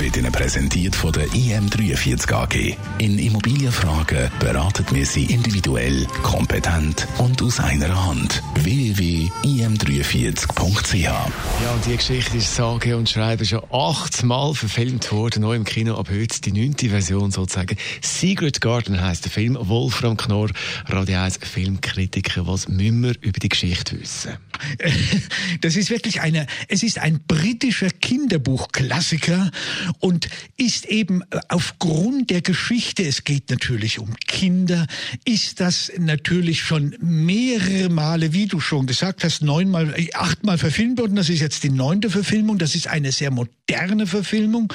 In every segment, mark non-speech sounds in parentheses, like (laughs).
wird Ihnen präsentiert von der IM43 AG. In Immobilienfragen beraten wir Sie individuell, kompetent und aus einer Hand. www.im43.ch Ja, und die Geschichte ist sage und schreibe schon achtmal verfilmt worden, neu im Kino, ab heute die neunte Version sozusagen. Secret Garden heißt der Film. Wolfram Knorr, Radio 1 Filmkritiker. Was müssen wir über die Geschichte wissen? (laughs) Das ist wirklich eine, es ist ein britischer Kinderbuchklassiker und ist eben aufgrund der Geschichte, es geht natürlich um Kinder, ist das natürlich schon mehrere Male, wie du schon gesagt hast, neunmal, äh, achtmal verfilmt worden. Das ist jetzt die neunte Verfilmung. Das ist eine sehr moderne Verfilmung.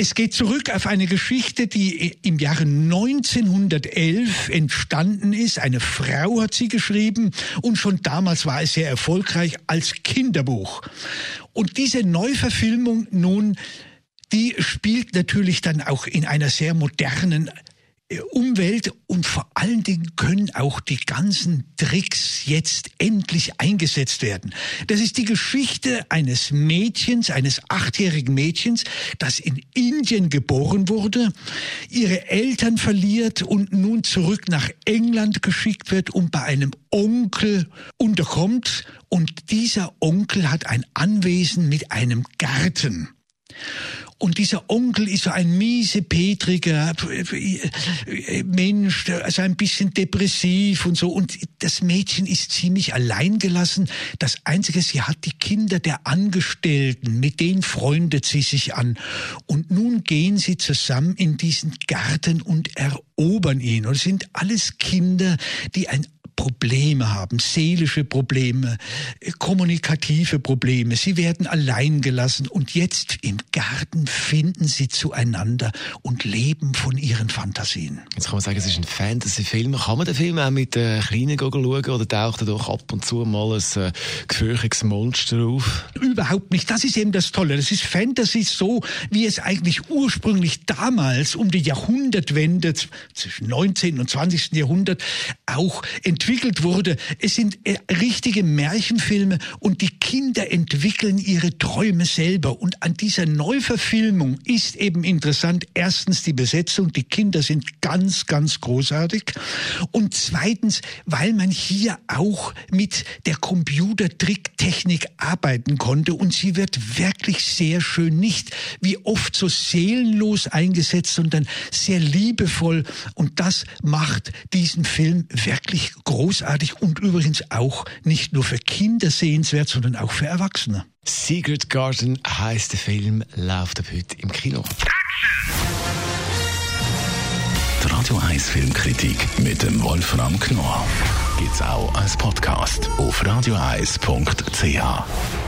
Es geht zurück auf eine Geschichte, die im Jahre 1911 entstanden ist. Eine Frau hat sie geschrieben und schon damals war es sehr erfolgreich als Kinderbuch. Und diese Neuverfilmung nun, die spielt natürlich dann auch in einer sehr modernen Umwelt und vor allen Dingen können auch die ganzen Tricks jetzt endlich eingesetzt werden. Das ist die Geschichte eines Mädchens, eines achtjährigen Mädchens, das in Indien geboren wurde, ihre Eltern verliert und nun zurück nach England geschickt wird und bei einem Onkel unterkommt. Und dieser Onkel hat ein Anwesen mit einem Garten. Und dieser Onkel ist so ein miesepetriger Mensch, also ein bisschen depressiv und so. Und das Mädchen ist ziemlich alleingelassen. Das Einzige, sie hat die Kinder der Angestellten, mit denen freundet sie sich an. Und nun gehen sie zusammen in diesen Garten und erobern ihn. Und es sind alles Kinder, die ein Probleme haben, seelische Probleme, kommunikative Probleme. Sie werden allein gelassen und jetzt im Garten finden sie zueinander und leben von ihren Fantasien. Jetzt kann man sagen, es ist ein Fantasy-Film. Kann man den Film auch mit äh, Kleinen schauen oder taucht er doch ab und zu mal ein äh, gefürchtiges Monster auf? Überhaupt nicht. Das ist eben das Tolle. Das ist Fantasy so, wie es eigentlich ursprünglich damals um die Jahrhundertwende zwischen 19. und 20. Jahrhundert auch entwickelt entwickelt wurde. Es sind äh, richtige Märchenfilme und die Kinder entwickeln ihre Träume selber. Und an dieser Neuverfilmung ist eben interessant, erstens die Besetzung, die Kinder sind ganz, ganz großartig. Und zweitens, weil man hier auch mit der Computertricktechnik arbeiten konnte und sie wird wirklich sehr schön, nicht wie oft so seelenlos eingesetzt, sondern sehr liebevoll. Und das macht diesen Film wirklich großartig großartig und übrigens auch nicht nur für Kinder sehenswert, sondern auch für Erwachsene. Secret Garden heißt der Film, läuft ab heute im Kino. Die Radio 1 Filmkritik mit dem Wolfram Knorr gibt's auch als Podcast auf radioeis.ch.